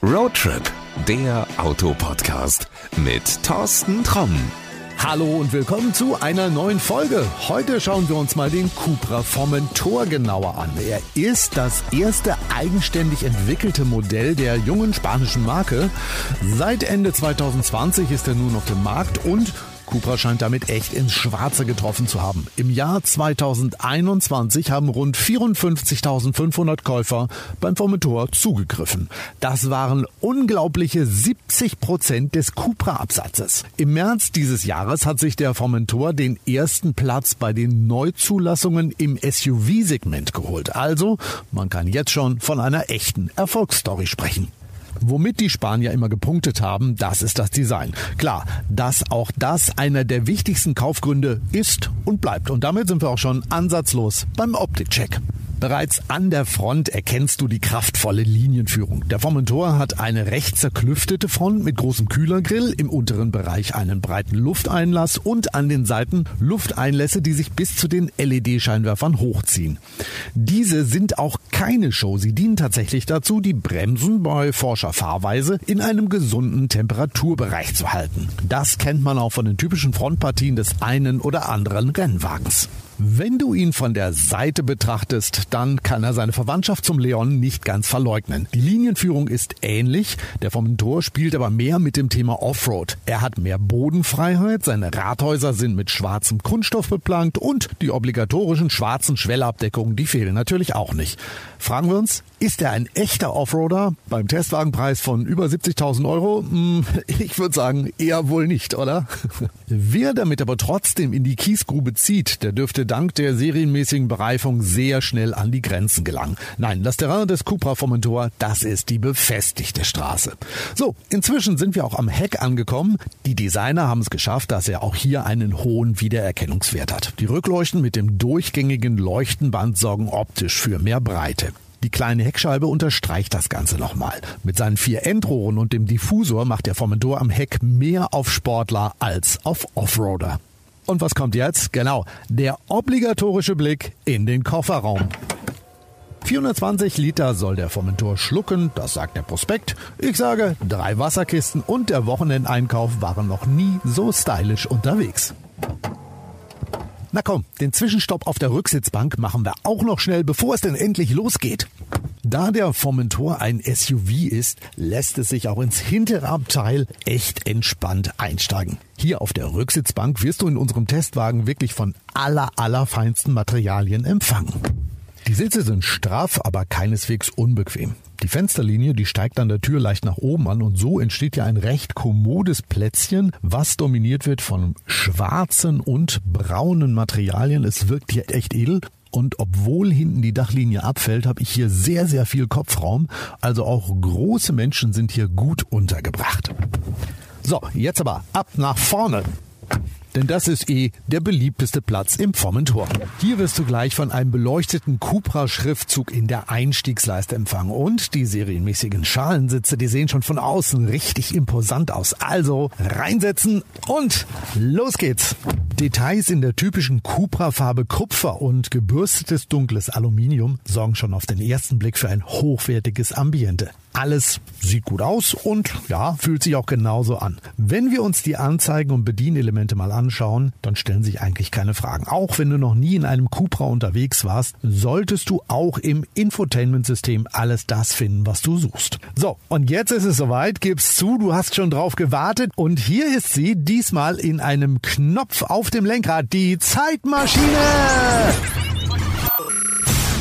Roadtrip, der Autopodcast mit Thorsten Tromm. Hallo und willkommen zu einer neuen Folge. Heute schauen wir uns mal den Cupra Formentor genauer an. Er ist das erste eigenständig entwickelte Modell der jungen spanischen Marke. Seit Ende 2020 ist er nun auf dem Markt und Cupra scheint damit echt ins Schwarze getroffen zu haben. Im Jahr 2021 haben rund 54.500 Käufer beim Formentor zugegriffen. Das waren unglaubliche 70 Prozent des Cupra-Absatzes. Im März dieses Jahres hat sich der Formentor den ersten Platz bei den Neuzulassungen im SUV-Segment geholt. Also, man kann jetzt schon von einer echten Erfolgsstory sprechen. Womit die Spanier immer gepunktet haben, das ist das Design. Klar, dass auch das einer der wichtigsten Kaufgründe ist und bleibt. Und damit sind wir auch schon ansatzlos beim Optikcheck. Bereits an der Front erkennst du die kraftvolle Linienführung. Der Formentor hat eine recht zerklüftete Front mit großem Kühlergrill, im unteren Bereich einen breiten Lufteinlass und an den Seiten Lufteinlässe, die sich bis zu den LED-Scheinwerfern hochziehen. Diese sind auch keine Show. Sie dienen tatsächlich dazu, die Bremsen bei forscher Fahrweise in einem gesunden Temperaturbereich zu halten. Das kennt man auch von den typischen Frontpartien des einen oder anderen Rennwagens. Wenn du ihn von der Seite betrachtest, dann kann er seine Verwandtschaft zum Leon nicht ganz verleugnen. Die Linienführung ist ähnlich, der vom Tor spielt aber mehr mit dem Thema Offroad. Er hat mehr Bodenfreiheit, seine Rathäuser sind mit schwarzem Kunststoff beplankt und die obligatorischen schwarzen Schwellabdeckungen, die fehlen natürlich auch nicht. Fragen wir uns, ist er ein echter Offroader beim Testwagenpreis von über 70.000 Euro? Hm, ich würde sagen, eher wohl nicht, oder? Wer damit aber trotzdem in die Kiesgrube zieht, der dürfte dank der serienmäßigen Bereifung sehr schnell an die Grenzen gelangen. Nein, das Terrain des Cupra Formentor, das ist die befestigte Straße. So, inzwischen sind wir auch am Heck angekommen. Die Designer haben es geschafft, dass er auch hier einen hohen Wiedererkennungswert hat. Die Rückleuchten mit dem durchgängigen Leuchtenband sorgen optisch für mehr Breite. Die kleine Heckscheibe unterstreicht das Ganze nochmal. Mit seinen vier Endrohren und dem Diffusor macht der Formentor am Heck mehr auf Sportler als auf Offroader. Und was kommt jetzt? Genau, der obligatorische Blick in den Kofferraum. 420 Liter soll der Formentor schlucken, das sagt der Prospekt. Ich sage, drei Wasserkisten und der Wochenendeinkauf waren noch nie so stylisch unterwegs. Na komm, den Zwischenstopp auf der Rücksitzbank machen wir auch noch schnell, bevor es denn endlich losgeht. Da der Formentor ein SUV ist, lässt es sich auch ins hintere Abteil echt entspannt einsteigen. Hier auf der Rücksitzbank wirst du in unserem Testwagen wirklich von aller, allerfeinsten Materialien empfangen. Die Sitze sind straff, aber keineswegs unbequem. Die Fensterlinie, die steigt an der Tür leicht nach oben an und so entsteht ja ein recht kommodes Plätzchen, was dominiert wird von schwarzen und braunen Materialien. Es wirkt hier echt edel und obwohl hinten die Dachlinie abfällt, habe ich hier sehr, sehr viel Kopfraum. Also auch große Menschen sind hier gut untergebracht. So, jetzt aber ab nach vorne denn das ist eh der beliebteste Platz im Formentor. Hier wirst du gleich von einem beleuchteten Cupra-Schriftzug in der Einstiegsleiste empfangen und die serienmäßigen Schalensitze, die sehen schon von außen richtig imposant aus. Also reinsetzen und los geht's. Details in der typischen Cupra-Farbe Kupfer und gebürstetes dunkles Aluminium sorgen schon auf den ersten Blick für ein hochwertiges Ambiente. Alles sieht gut aus und ja, fühlt sich auch genauso an. Wenn wir uns die Anzeigen und Bedienelemente mal anschauen, dann stellen sich eigentlich keine Fragen. Auch wenn du noch nie in einem Cupra unterwegs warst, solltest du auch im Infotainment-System alles das finden, was du suchst. So, und jetzt ist es soweit. Gib's zu, du hast schon drauf gewartet und hier ist sie, diesmal in einem Knopf auf dem Lenkrad, die Zeitmaschine!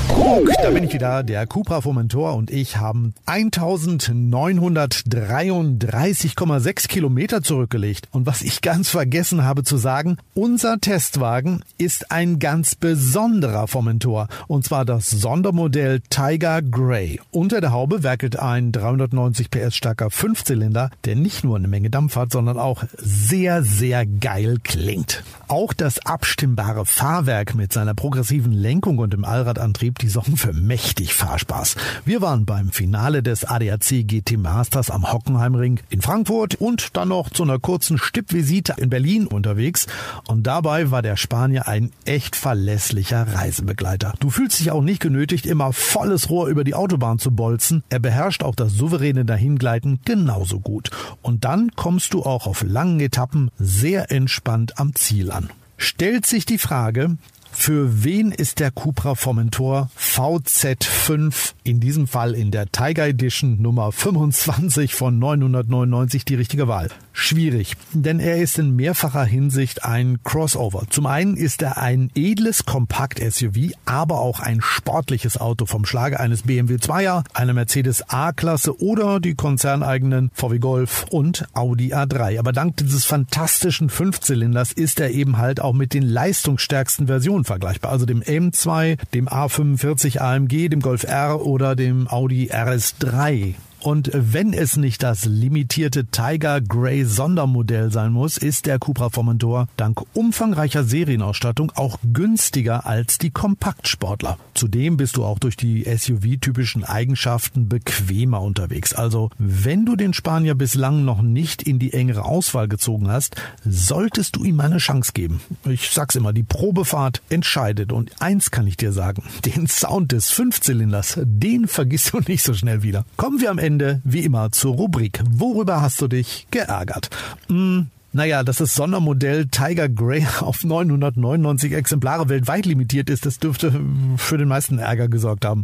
Guck, da bin ich wieder. Der Cupra Formentor und ich haben 1933,6 Kilometer zurückgelegt. Und was ich ganz vergessen habe zu sagen, unser Testwagen ist ein ganz besonderer Formentor. Und zwar das Sondermodell Tiger Grey. Unter der Haube werkelt ein 390 PS starker Fünfzylinder, der nicht nur eine Menge Dampf hat, sondern auch sehr, sehr geil klingt. Auch das abstimmbare Fahrwerk mit seiner progressiven Lenkung und dem Allradantrieb die sorgen für mächtig Fahrspaß. Wir waren beim Finale des ADAC GT Masters am Hockenheimring in Frankfurt und dann noch zu einer kurzen Stippvisite in Berlin unterwegs. Und dabei war der Spanier ein echt verlässlicher Reisebegleiter. Du fühlst dich auch nicht genötigt, immer volles Rohr über die Autobahn zu bolzen. Er beherrscht auch das souveräne Dahingleiten genauso gut. Und dann kommst du auch auf langen Etappen sehr entspannt am Ziel an. Stellt sich die Frage, für wen ist der Cupra Formentor VZ5 in diesem Fall in der Tiger Edition Nummer 25 von 999 die richtige Wahl? Schwierig, denn er ist in mehrfacher Hinsicht ein Crossover. Zum einen ist er ein edles Kompakt-SUV, aber auch ein sportliches Auto vom Schlage eines BMW 2er, einer Mercedes A-Klasse oder die konzerneigenen VW Golf und Audi A3. Aber dank dieses fantastischen Fünfzylinders ist er eben halt auch mit den leistungsstärksten Versionen vergleichbar, also dem M2, dem A45 AMG, dem Golf R oder dem Audi RS3. Und wenn es nicht das limitierte Tiger Grey Sondermodell sein muss, ist der Cupra Formentor dank umfangreicher Serienausstattung auch günstiger als die Kompaktsportler. Zudem bist du auch durch die SUV-typischen Eigenschaften bequemer unterwegs. Also wenn du den Spanier bislang noch nicht in die engere Auswahl gezogen hast, solltest du ihm eine Chance geben. Ich sag's immer, die Probefahrt entscheidet. Und eins kann ich dir sagen, den Sound des Fünfzylinders, den vergisst du nicht so schnell wieder. Kommen wir am Ende wie immer zur Rubrik. Worüber hast du dich geärgert? Hm, naja, dass das Sondermodell Tiger Grey auf 999 Exemplare weltweit limitiert ist, das dürfte für den meisten Ärger gesorgt haben.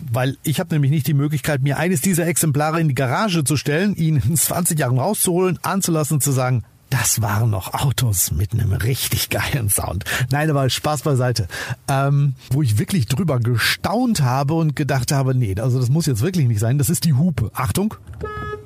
Weil ich habe nämlich nicht die Möglichkeit, mir eines dieser Exemplare in die Garage zu stellen, ihn in 20 Jahren rauszuholen, anzulassen und zu sagen, das waren noch Autos mit einem richtig geilen Sound. Nein, aber Spaß beiseite. Ähm, wo ich wirklich drüber gestaunt habe und gedacht habe, nee, also das muss jetzt wirklich nicht sein. Das ist die Hupe. Achtung.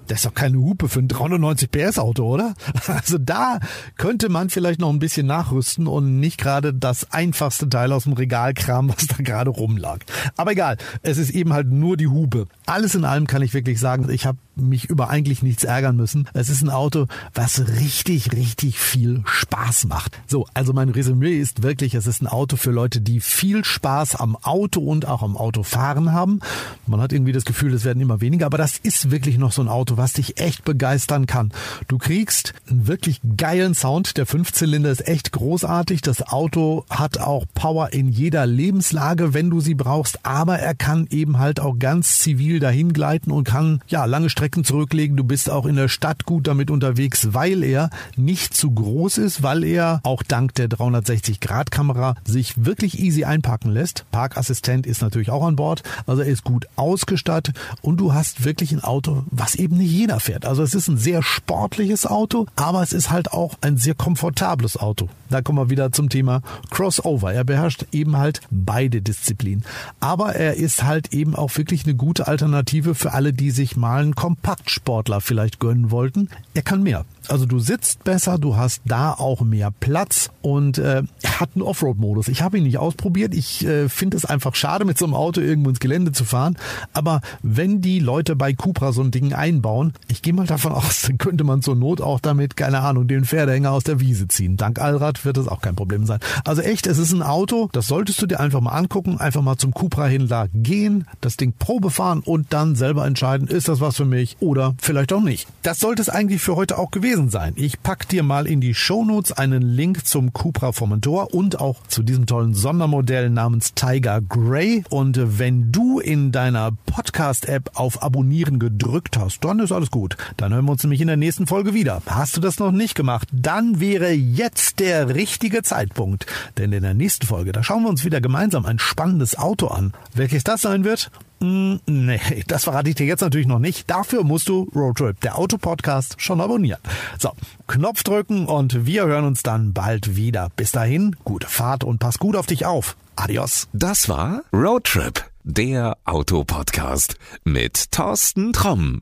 Das ist doch keine Hupe für ein 390 PS Auto, oder? Also da könnte man vielleicht noch ein bisschen nachrüsten und nicht gerade das einfachste Teil aus dem Regal kramen, was da gerade rumlag. Aber egal, es ist eben halt nur die Hupe. Alles in allem kann ich wirklich sagen, ich habe mich über eigentlich nichts ärgern müssen. Es ist ein Auto, was richtig, richtig viel Spaß macht. So, also mein Resümee ist wirklich, es ist ein Auto für Leute, die viel Spaß am Auto und auch am Autofahren haben. Man hat irgendwie das Gefühl, es werden immer weniger, aber das ist wirklich noch so ein Auto, was dich echt begeistern kann. Du kriegst einen wirklich geilen Sound. Der Fünfzylinder ist echt großartig. Das Auto hat auch Power in jeder Lebenslage, wenn du sie brauchst, aber er kann eben halt auch ganz zivil dahin gleiten und kann ja lange Strecken zurücklegen. Du bist auch in der Stadt gut damit unterwegs, weil er nicht zu groß ist, weil er auch dank der 360 Grad Kamera sich wirklich easy einpacken lässt. Parkassistent ist natürlich auch an Bord, also er ist gut ausgestattet und du hast wirklich ein Auto, was eben nicht jeder fährt. Also es ist ein sehr sportliches Auto, aber es ist halt auch ein sehr komfortables Auto. Da kommen wir wieder zum Thema Crossover. Er beherrscht eben halt beide Disziplinen. Aber er ist halt eben auch wirklich eine gute Alternative für alle, die sich mal einen Kompaktsportler vielleicht gönnen wollten. Er kann mehr. Also du sitzt besser, du hast da auch mehr Platz und äh, hat einen Offroad-Modus. Ich habe ihn nicht ausprobiert. Ich äh, finde es einfach schade, mit so einem Auto irgendwo ins Gelände zu fahren. Aber wenn die Leute bei Cupra so ein Ding einbauen, ich gehe mal davon aus, dann könnte man zur Not auch damit, keine Ahnung, den Pferdehänger aus der Wiese ziehen. Dank Allrad wird das auch kein Problem sein. Also echt, es ist ein Auto, das solltest du dir einfach mal angucken, einfach mal zum Cupra-Händler gehen, das Ding Probe fahren und dann selber entscheiden, ist das was für mich oder vielleicht auch nicht. Das sollte es eigentlich für heute auch gewesen gewesen sein. Ich pack dir mal in die Shownotes einen Link zum Cupra Formentor und auch zu diesem tollen Sondermodell namens Tiger Grey. Und wenn du in deiner Podcast-App auf Abonnieren gedrückt hast, dann ist alles gut. Dann hören wir uns nämlich in der nächsten Folge wieder. Hast du das noch nicht gemacht, dann wäre jetzt der richtige Zeitpunkt. Denn in der nächsten Folge, da schauen wir uns wieder gemeinsam ein spannendes Auto an. Welches das sein wird? Mm, nee, das verrate ich dir jetzt natürlich noch nicht. Dafür musst du Roadtrip, der Autopodcast, schon abonnieren. So, Knopf drücken und wir hören uns dann bald wieder. Bis dahin, gute Fahrt und pass gut auf dich auf. Adios. Das war Roadtrip, der Autopodcast mit Thorsten Tromm.